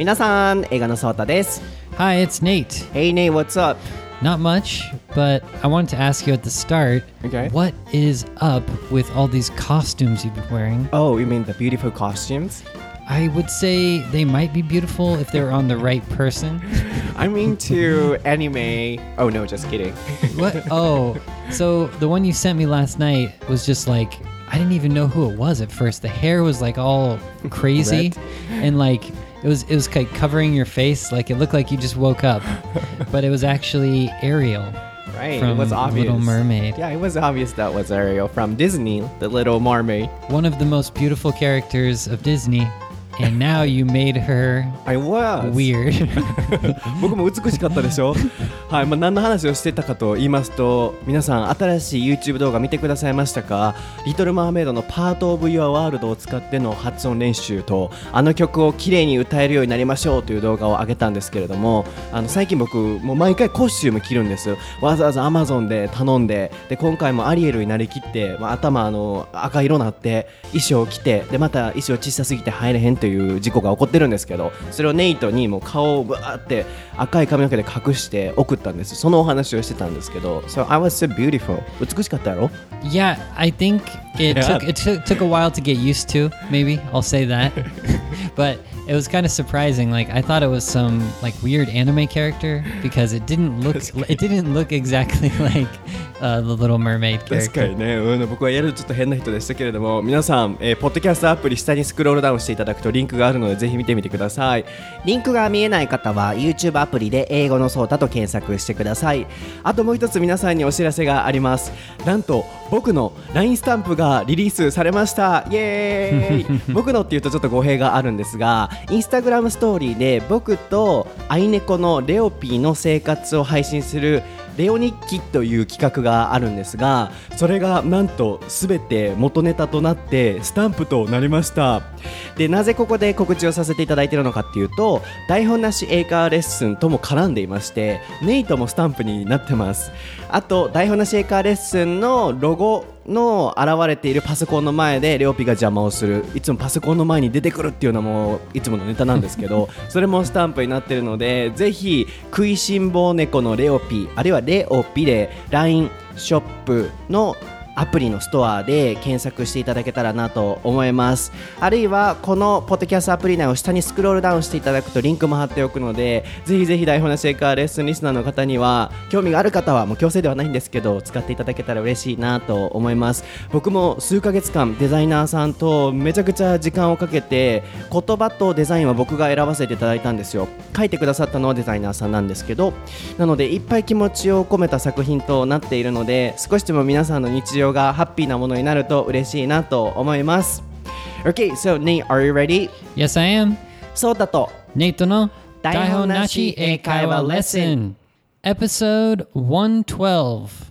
皆さん、英語のソータです。Hi, it's Nate. Hey Nate, what's up? Not much, but I wanted to ask you at the start okay. what is up with all these costumes you've been wearing? Oh, you mean the beautiful costumes? I would say they might be beautiful if they're on the right person. I mean to anime. Oh no, just kidding. what? Oh, so the one you sent me last night was just like I didn't even know who it was at first. The hair was like all crazy, and like it was it was like covering your face, like it looked like you just woke up, but it was actually Ariel Right, from it was obvious. Little Mermaid. Yeah, it was obvious that was Ariel from Disney, The Little Mermaid. One of the most beautiful characters of Disney, and now you made her I was. weird. 僕も美しかったでしょ？はい、まあ、何の話をしてたかと言いますと皆さん新しい YouTube 動画見てくださいましたか？リトル・マーメイドの Part of Your World を使っての発音練習とあの曲を綺麗に歌えるようになりましょうという動画を上げたんですけれどもあの最近僕もう毎回コスチューム着るんですわざわざ Amazon で頼んでで今回もアリエルになりきって、まあ、頭あの赤色になって衣装を着てでまた衣装小さすぎて入れへんという事故が起こってるんですけどそれをネイトにもう顔をぶわーって赤い髪の毛で隠して送ったんですそのお話をしてたんですけど So I was so beautiful 美しかったやろ yeah, I think it took it took, took a while to get used to. Maybe I'll say that, but it was kind of surprising. Like I thought it was some like weird anime character because it didn't look it didn't look exactly like uh, the Little Mermaid 確 character. かにね、うん、僕はやるとちょっと変な人でしたけれども皆さん、えーポッドキャストアプリ下にスクロールダウンしていただくとリンクがあるのでぜひ見てみてください。リンクが見えない方は YouTube アプリで英語のソータと検索してください。あともう一つ皆さんにお知らせがあります。なんと僕の LINE スタンプがリリースされました。イエーイ。僕のっていうとちょっと語弊があるんですがインスタグラムストーリーで僕とアイネコのレオピーの生活を配信するレオ日記という企画があるんですがそれがなんと全て元ネタとなってスタンプとなりました。でなぜここで告知をさせていただいているのかっていうと台本なし英会話レッスンとも絡んでいましてネイトもスタンプになってます。あと台本なし英会話レッスンのロゴの現れているパソコンの前でレオピが邪魔をする。いつもパソコンの前に出てくるっていうのもいつものネタなんですけど それもスタンプになってるのでぜひ食いしん坊猫のレオピあるいはレオピで LINE ショップのアプリのストアで検索していただけたらなと思います。あるいはこのポッドキャストアプリ内を下にスクロールダウンしていただくとリンクも貼っておくのでぜひぜひ台本なしエカーレッスンリスナーの方には興味がある方はもう強制ではないんですけど使っていただけたら嬉しいなと思います。僕も数ヶ月間デザイナーさんとめちゃくちゃ時間をかけて言葉とデザインは僕が選ばせていただいたんですよ。書いてくださったのはデザイナーさんなんですけど。なのでいっぱい気持ちを込めた作品となっているので少しでも皆さんの日常がハッピーなものになると嬉しいなと思います Okay, so Nate, are you ready? Yes, I am. そうだと Nate no Daihon Daihon Nashi Eikaiwa Lesson. Episode 112.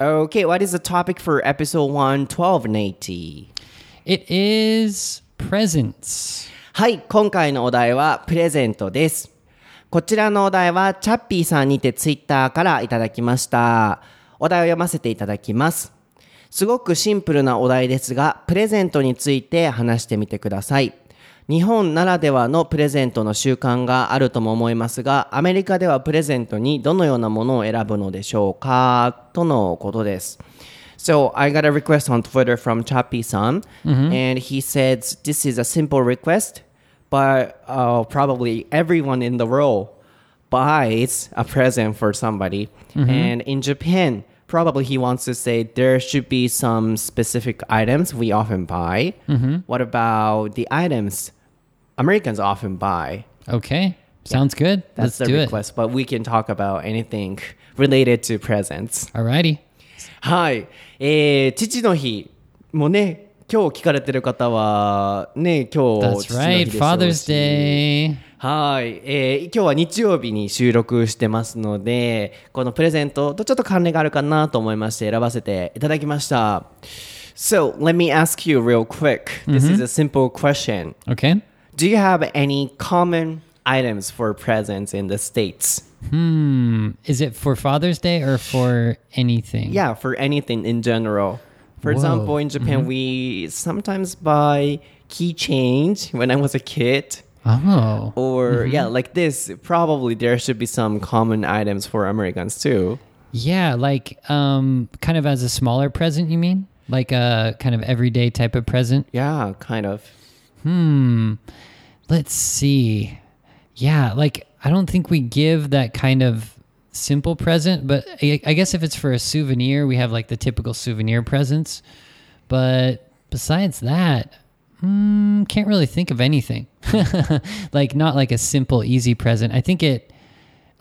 Okay, what is the topic for episode 112, Nate? It is presents. はい、今回のお題はプレゼントです。こちらのお題はチャッピーさんにてツイッターからいただきました。お題を読ませていただきます。すごくシンプルなお題ですが、プレゼントについて話してみてください。日本ならではのプレゼントの習慣があるとも思いますが、アメリカではプレゼントにどのようなものを選ぶのでしょうかとのことです。So I got a request on Twitter from Chappy san, and he said this is a simple request, but uh, probably everyone in the world buys a present for somebody. And in Japan, probably he wants to say there should be some specific items we often buy. What about the items Americans often buy? Okay. Sounds good. That's Let's the do request, but we can talk about anything related to presents. it. Alrighty. はい、えー、父の日もね 今日聞かれてる方はね今日 That's right. Father's し Day. はい、えー今日は日曜日に収録してますのでこのプレゼントとちょっと関連があるかなと思いまして選ばせていただきました So let me ask you real quick This is a simple question Okay. Do you have any common items for presents in the States? Hmm. Is it for Father's Day or for anything? Yeah, for anything in general For Whoa. example, in Japan, we sometimes buy keychains when I was a kid. Oh. Or, yeah, like this. Probably there should be some common items for Americans too. Yeah, like um kind of as a smaller present, you mean? Like a kind of everyday type of present? Yeah, kind of. Hmm. Let's see. Yeah, like I don't think we give that kind of simple present, but I, guess if it's for a souvenir, we have like the typical souvenir presents. But besides that, hmm, can't really think of anything. like not like a simple easy present. I think it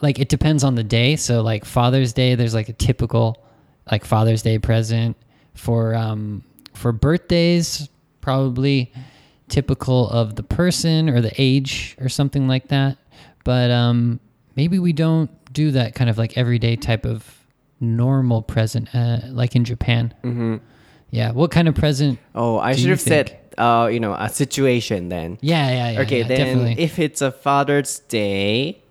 like it depends on the day. So like Father's Day, there's like a typical like Father's Day present for um for birthdays, probably typical of the person or the age or something like that. But um maybe we don't do that kind of like everyday type of normal present uh, like in Japan. Mm-hmm. Yeah. What kind of present? Oh, I should have said, uh, you know, a situation then. Yeah, yeah, yeah. okay, yeah, then definitely. if it's a Father's Day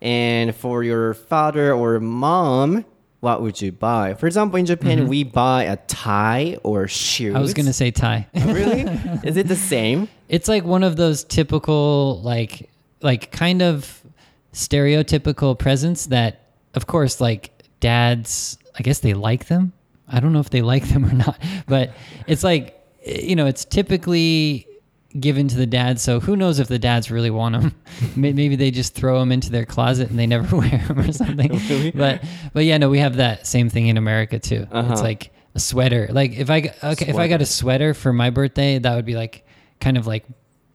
and for your father or mom, what would you buy? For example, in Japan, we buy a tie or shoes. Mm-hmm. I was gonna say tie. really? Is it the same? It's like one of those typical, like, like kind of stereotypical presents that, of course, like dads, I guess they like them. I don't know if they like them or not, but it's like, you know, it's typically given to the dad. So who knows if the dads really want them? Maybe they just throw them into their closet and they never wear them or something. But, but yeah, no, we have that same thing in America too. Uh-huh. It's like a sweater. Like if I, okay, if I got a sweater for my birthday, that would be like kind of like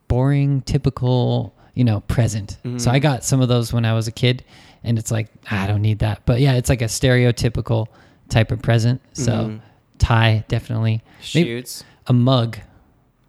boring, typical, you know, present. So I got some of those when I was a kid, and it's like "Ah, I don't need that. But yeah, it's like a stereotypical type of present. So tie definitely. Maybe Shoes. a mug,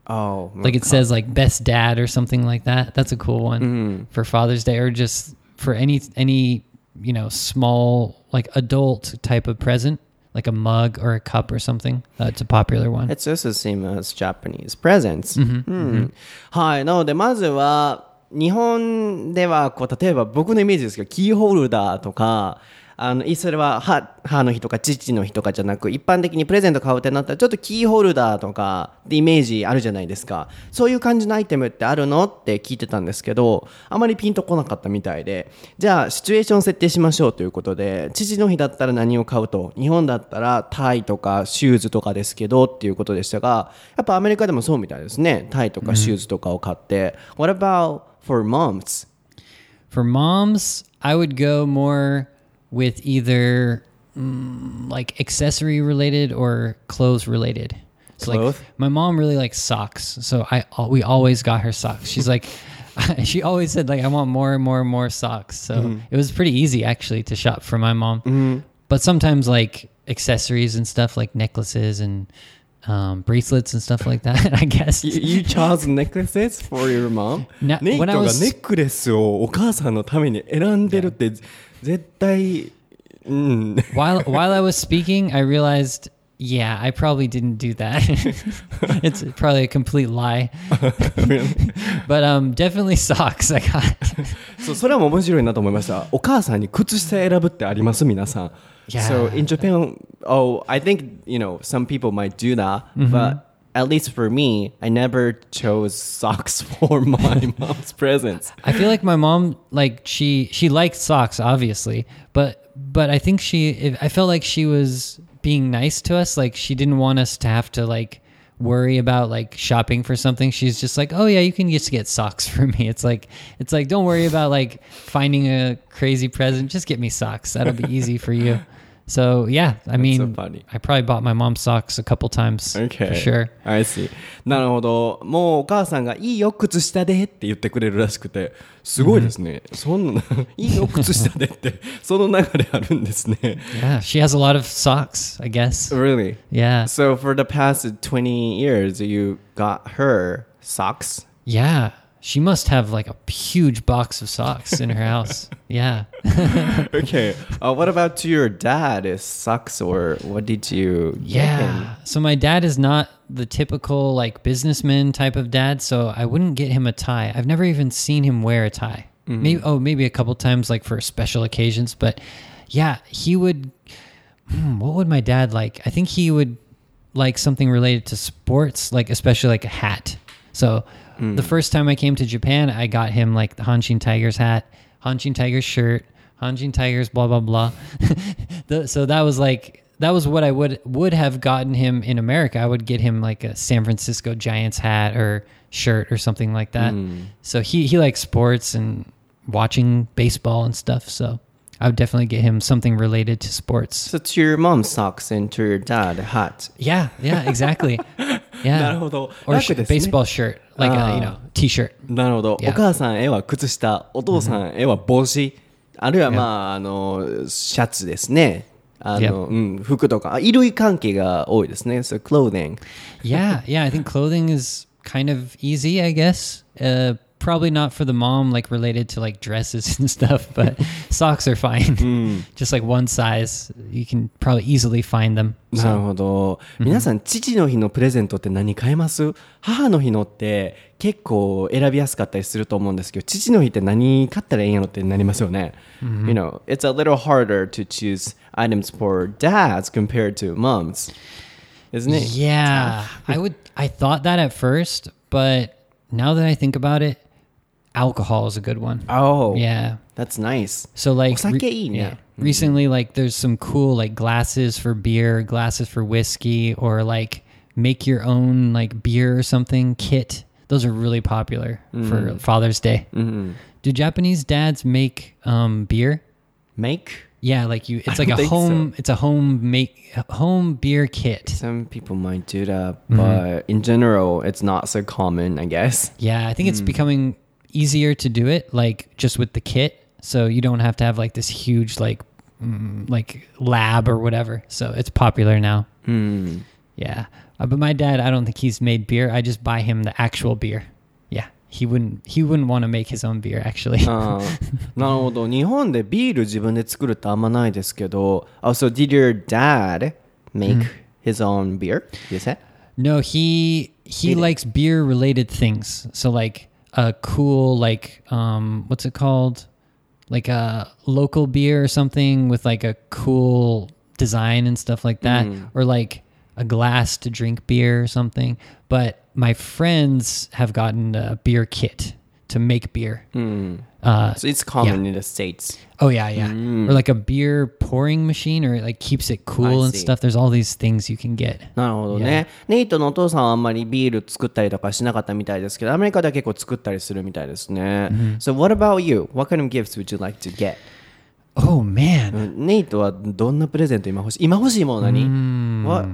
Oh, like it says like best dad or something like that. That's a cool one for Father's Day or just for any any you know small like adult type of present. Like a mug or a cup or something. That's a popular one. It's just the same as Japanese presents. Mm-hmm. うんはい。なので、まずは、 日本では、こう、例えば僕のイメージですけど、キーホルダーとか、あの、いそれは母母の日とか父の日とかじゃなく、一般的にプレゼント買うってなったら、ちょっとキーホルダーとかってイメージあるじゃないですか。そういう感じのアイテムってあるの？って聞いてたんですけど、あまりピンとこなかったみたいで、じゃあ、シチュエーション設定しましょうということで、父の日だったら何を買うと、日本だったらタイとかシューズとかですけどっていうことでしたが、やっぱアメリカでもそうみたいですね。タイとかシューズとかを買って。What about for moms? For moms, I would go more with either mm, like accessory related or clothes related. So Cloth? like my mom really likes socks, so I we always got her socks. She's like she always said like I want more and more and more socks. So it was pretty easy actually to shop for my mom. But sometimes like accessories and stuff like necklaces and um, bracelets and stuff like that. I guess. You, you chose necklaces for your mom? なネイト when I が was- ネックレスをお母さんのために選んでるって絶対、うん。 while while I was speaking, I realized, yeah, I probably didn't do that. it's probably a complete lie. but um, definitely socks. I got. そうそれは面白いなと思いました。お母さんに靴下選ぶってあります皆さん。 Yeah. So in Japan, oh, I think, you know, some people might do that, mm-hmm. but at least for me, I never chose socks for my mom's presents. I feel like my mom, like she she liked socks, obviously, but but I think she, if, I felt like she was being nice to us. Like she didn't want us to have to like worry about like shopping for something. She's just like, oh yeah, you can just get socks for me. It's like it's like don't worry about like finding a crazy present. Just get me socks. That'll be easy for you. So yeah, I mean, so funny. I probably bought my mom socks a couple times Okay. for sure. I see. なるほど。もうお母さんがいいよ、靴下でって言ってくれるらしくて、すごいですね。そんな、いいよ、靴下でって、その流れあるんですね。 Yeah, she has a lot of socks, I guess. Really? Yeah. So for the past 20 years, you got her socks? Yeah, she must have like a huge box of socks in her house. Yeah. Okay. Uh, what about to your dad? Is socks or what did you? Yeah. So my dad is not the typical like businessman type of dad, so I wouldn't get him a tie. I've never even seen him wear a tie. Maybe oh, maybe a couple times like for special occasions, but yeah, he would hmm, what would my dad like? I think he would like something related to sports, like especially like a hat. So Mm. the first time I came to Japan, I got him like the Hanshin Tigers hat, Hanshin Tigers shirt, Hanshin Tigers, blah blah blah. the, so that was like that was what I would would have gotten him in America. I would get him like a San Francisco Giants hat or shirt or something like that. Mm. So he he likes sports and watching baseball and stuff. So I would definitely get him something related to sports. So to your mom's socks and to your dad hat. Yeah, yeah, exactly. Yeah. なるほど。Or 楽 sh- ですね baseball shirt, like a, you know, t-shirt. なるほど。Yeah. お母さんへは靴下、お父さんへは帽子、あるいはまあ、あの、シャツですね。あの、うん、服とか、あ衣類関係が多いですね。So clothing. Yeah, yeah. I think clothing is kind of easy, I guess. Uh, probably not for the mom, like related to like dresses and stuff, but socks are fine. Just like one size, you can probably easily find them. なるほど。皆さん、父の日のプレゼントって何買えます母の日のって結構選びやすかったりすると思うんですけど、父の日って何買ったらいいんやろってなりますよね。You know, it's a little harder to choose items for dads compared to moms. Isn't it? Yeah, I would. I thought that at first, but now that I think about it, alcohol is a good one. Oh, yeah, that's nice. So like, re- yeah. Mm-hmm. Recently, like, there's some cool like glasses for beer, glasses for whiskey, or like make your own like beer or something kit. Those are really popular mm. for mm-hmm. Father's Day. Mm-hmm. Do Japanese dads make um, beer? Make? Yeah, like you. It's I like a home. So. It's a home make home beer kit. Some people might do that, mm-hmm. but mm-hmm. in general, it's not so common, I guess. Yeah, I think mm. it's becoming easier to do it, like just with the kit. So you don't have to have like this huge like mm, like lab or whatever. So it's popular now. Hmm. Yeah, uh, but my dad, I don't think he's made beer. I just buy him the actual beer. Yeah, he wouldn't. He wouldn't want to make his own beer actually. あーなるほど。日本でビール自分で作るってあんまないですけど。Also, did your dad make his own beer? You said? no, he he likes beer related things. So like a cool like um what's it called? Like a local beer or something with like a cool design and stuff like that or like a glass to drink beer or something. But my friends have gotten a beer kit to make beer. Uh, So it's common in the States. oh yeah, yeah. Or like a beer pouring machine or it like keeps it cool I and see. stuff. There's all these things you can get. なるほどね。ネイトのお父さんはあんまりビール作ったりとかしなかったみたいですけど、アメリカでは結構作ったりするみたいですね。So what about you? What kind of gifts would you like to get? Oh man. ネイトはどんなプレゼント今欲しい今欲しいもの何 What?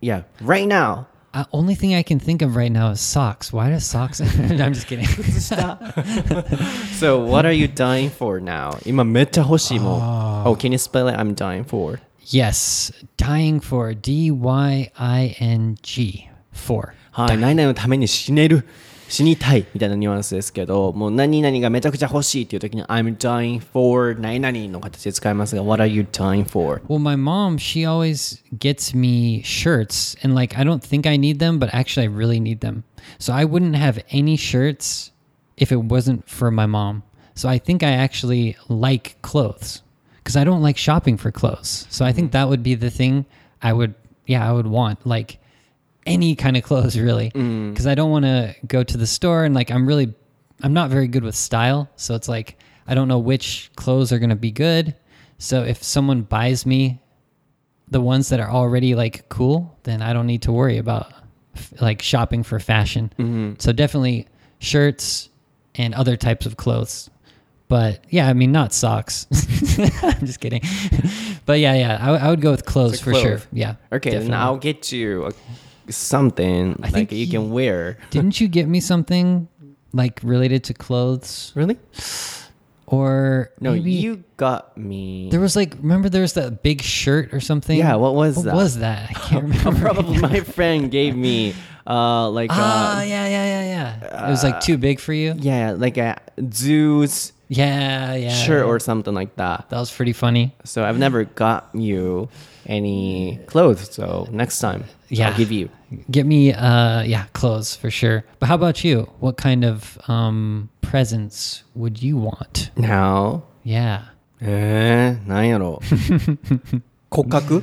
Yeah, right now. Uh, only thing I can think of right now is socks. Why does socks? I'm just kidding. So what are you dying for now? 今めっちゃ欲しいもん。Oh, can you spell it? I'm dying for. yes, dying for D Y I N G for. はい、何々のために死ねる。 死にたいみたいなニュアンスですけど、もう何々がめちゃくちゃ欲しいっていう時に I'm dying for 何々の形で使いますが What are you dying for? Well, my mom, she always gets me shirts, and like I don't think I need them, but actually I really need them. So I wouldn't have any shirts if it wasn't for my mom. So I think I actually like clothes because I don't like shopping for clothes. So I think that would be the thing I would, yeah, I would want like any kind of clothes really. Mm. Because I don't want to go to the store and like I'm really I'm not very good with style. So it's like I don't know which clothes are going to be good. So if someone buys me the ones that are already like cool then I don't need to worry about f- like shopping for fashion. Mm-hmm. So definitely shirts and other types of clothes. But yeah I mean not socks. I'm just kidding. But yeah yeah I, I would go with clothes So for sure. yeah Okay, then definitely. I'll get you a, something I like think you can wear. Didn't you get me something like related to clothes Really? or No, maybe you got me. there was like remember there was that big shirt or something? Yeah, what was that? was that? I can't remember. Probably my friend gave me uh like ah, uh, yeah, yeah, yeah, yeah. it was like too big for you. yeah, like a Zeus Yeah, yeah. shirt yeah. or something like that. that was pretty funny. So I've never got you any clothes. So next time, Yeah. I'll give you. Get me uh yeah, clothes for sure. But how about you? What kind of um presents would you want? Now, Yeah. えー、なんやろ骨格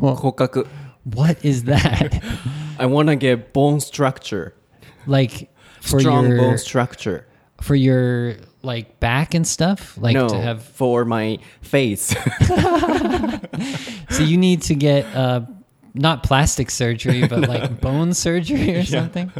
骨格 What is that? I wanna get bone structure like for strong your bone structure for your like back and stuff? Like no to have for my face so you need to get uh not plastic surgery but like bone surgery or something?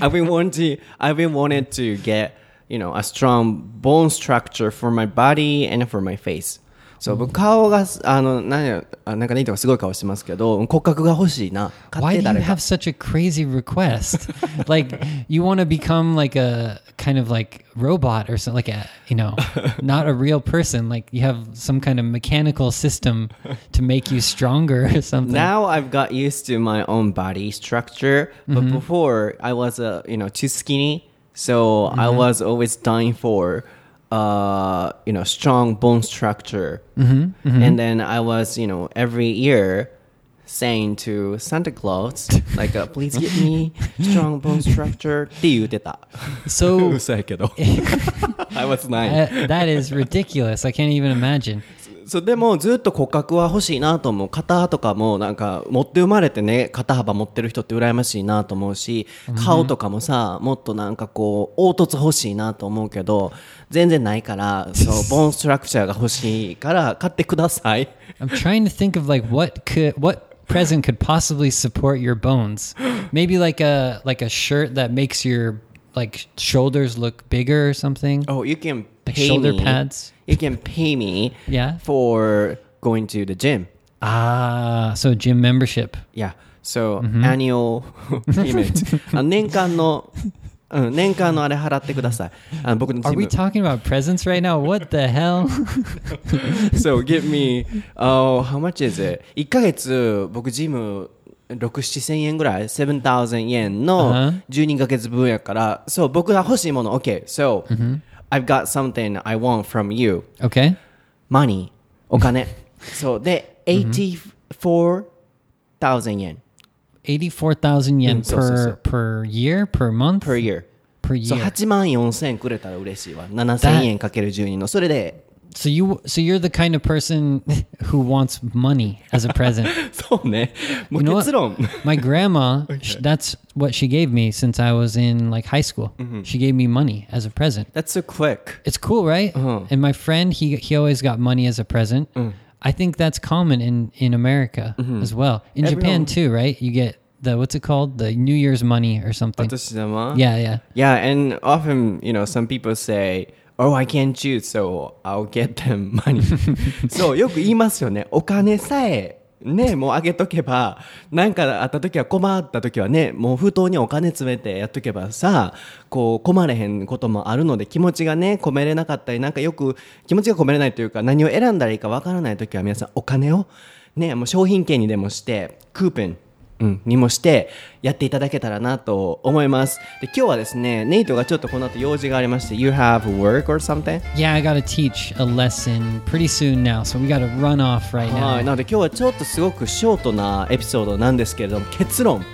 I've been wanting I've been wanted to get you know a strong bone structure for my body and for my face そう僕顔があのなんやあなんかネイトがすごい顔してますけど骨格が欲しいな買っ Why て do you 誰か have such a crazy request? like you want to become like a kind of like robot or something like a you know not a real person like you have some kind of mechanical system to make you stronger or something. Now I've got used to my own body structure, but before I was uh, you know too skinny, so I was always dying for uh, you know, strong bone structure. Mm-hmm, mm-hmm. And then I was, you know, every year saying to Santa Claus, like, uh, please give me strong bone structure. So, I was nine. Uh, that is ridiculous. I can't even imagine. そうでもずっと骨格は欲しいなと思う肩とかもなんか持って生まれてね肩幅持ってる人って羨ましいなと思うし顔とかもさもっとなんかこう凹凸欲しいなと思うけど全然ないからそうボーンストラクチャーが欲しいから買ってください I'm trying to think of like what could what present could possibly support your bones. Maybe like a like a shirt that makes your like shoulders look bigger or something. Oh you can pay shoulder me pads. you can pay me Yeah. for going to the gym Ah, so gym membership. Yeah. So, annual payment. あ年間の、うん、年間のあれ払ってください。あの僕の Are ジ we ム。talking about presents right now? What the hell? so, give me, oh, how much is it? 1ヶ月、僕ジム、6、7千円ぐらい ?7,000 円の Uh-huh. 12ヶ月分やから、そう、僕が欲しいもの、OK。So, I've got something I want from you. Okay. Money. お金。そう。で、84,000円84,000 yen Mm, per per year, per month? per year. Per そう year. 8万4千くれたら嬉しいわ7000円かける12のそれで So you so you're the kind of person who wants money as a present. そうねもう You know what? 結論 My grandma, sh- that's what she gave me since I was in like high school. She gave me money as a present. That's so quick It's cool, right? Uh-huh. And my friend, he he always got money as a present. I think that's common in in America as well. In Japan Everyone- too, right? You get the what's it called? The New Year's money or お something. 年玉 Yeah, yeah. Yeah and often you know some people say Oh I can't choose so I'll get them money. そうよく言いますよね。お金さえねもうあげとけばなんかあった時は困った時はねもう封筒にお金詰めてやっとけばさこう困れへんこともあるので気持ちがね込めれなかったりなんかよく気持ちが込めれないというか何を選んだらいいかわからない時は皆さんお金をねもう商品券にでもしてクーペンうん、にもしてやっていただけたらなと思います。で今日はですね、ネイトがちょっとこの後用事がありまして、You have work or something? Yeah, I got to teach a lesson pretty soon now, so we got to run off right はい、now. なので今日はちょっとすごくショートなエピソードなんですけれども、結論、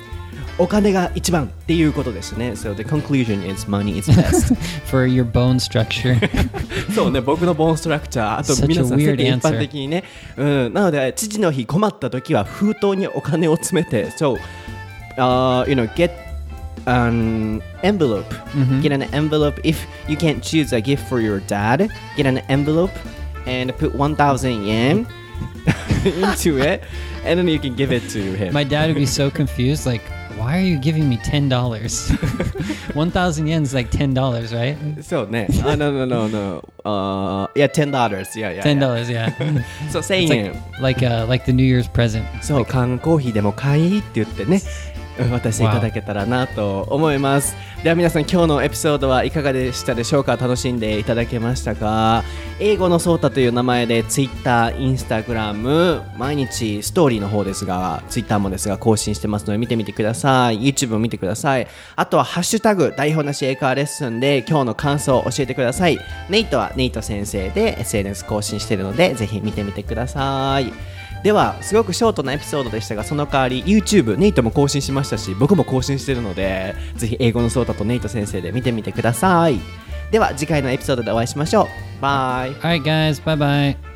お金が一番っていうことですね。So the conclusion is money is best. for your bone structure. そうね、僕のボーンストラクチャー、あと Such a 皆さん世 weird 間一般 answer. 的にね、うん、なので父の日困った時は封筒にお金を詰めて、so, uh, you know, get an envelope. Get an envelope. If you can't choose a gift for your dad, get an envelope and put 1,000 yen into it, and then you can give it to him. My dad would be so confused, like, why are you giving me ten dollars? One thousand yen is like ten dollars, right? そうね。あ、no, no, no, no. Uh, yeah, $10. Yeah, yeah. Ten yeah. dollars, yeah. そう、1000 It's 円。 like like uh like the New Year's present. そう、缶コーヒーでも買いって言ってね、うん 渡していただけたらなと思います。では皆さん、今日のエピソードはいかがでしたでしょうか？楽しんでいただけましたか？英語のソータという名前で Twitter、Instagram、毎日ストーリーの方ですが、Twitter もですが更新してますので見てみてください。YouTube も見てください。あとはハッシュタグ、台本なし英会話レッスンで今日の感想を教えてください。ネイトはネイト先生で SNS 更新しているので、ぜひ見てみてください。ではすごくショートなエピソードでしたがその代わり YouTube ネイトも更新しましたし僕も更新してるのでぜひ英語のソータとネイト先生で見てみてください。では次回のエピソードでお会いしましょう。バイ。Alright guys. Bye bye.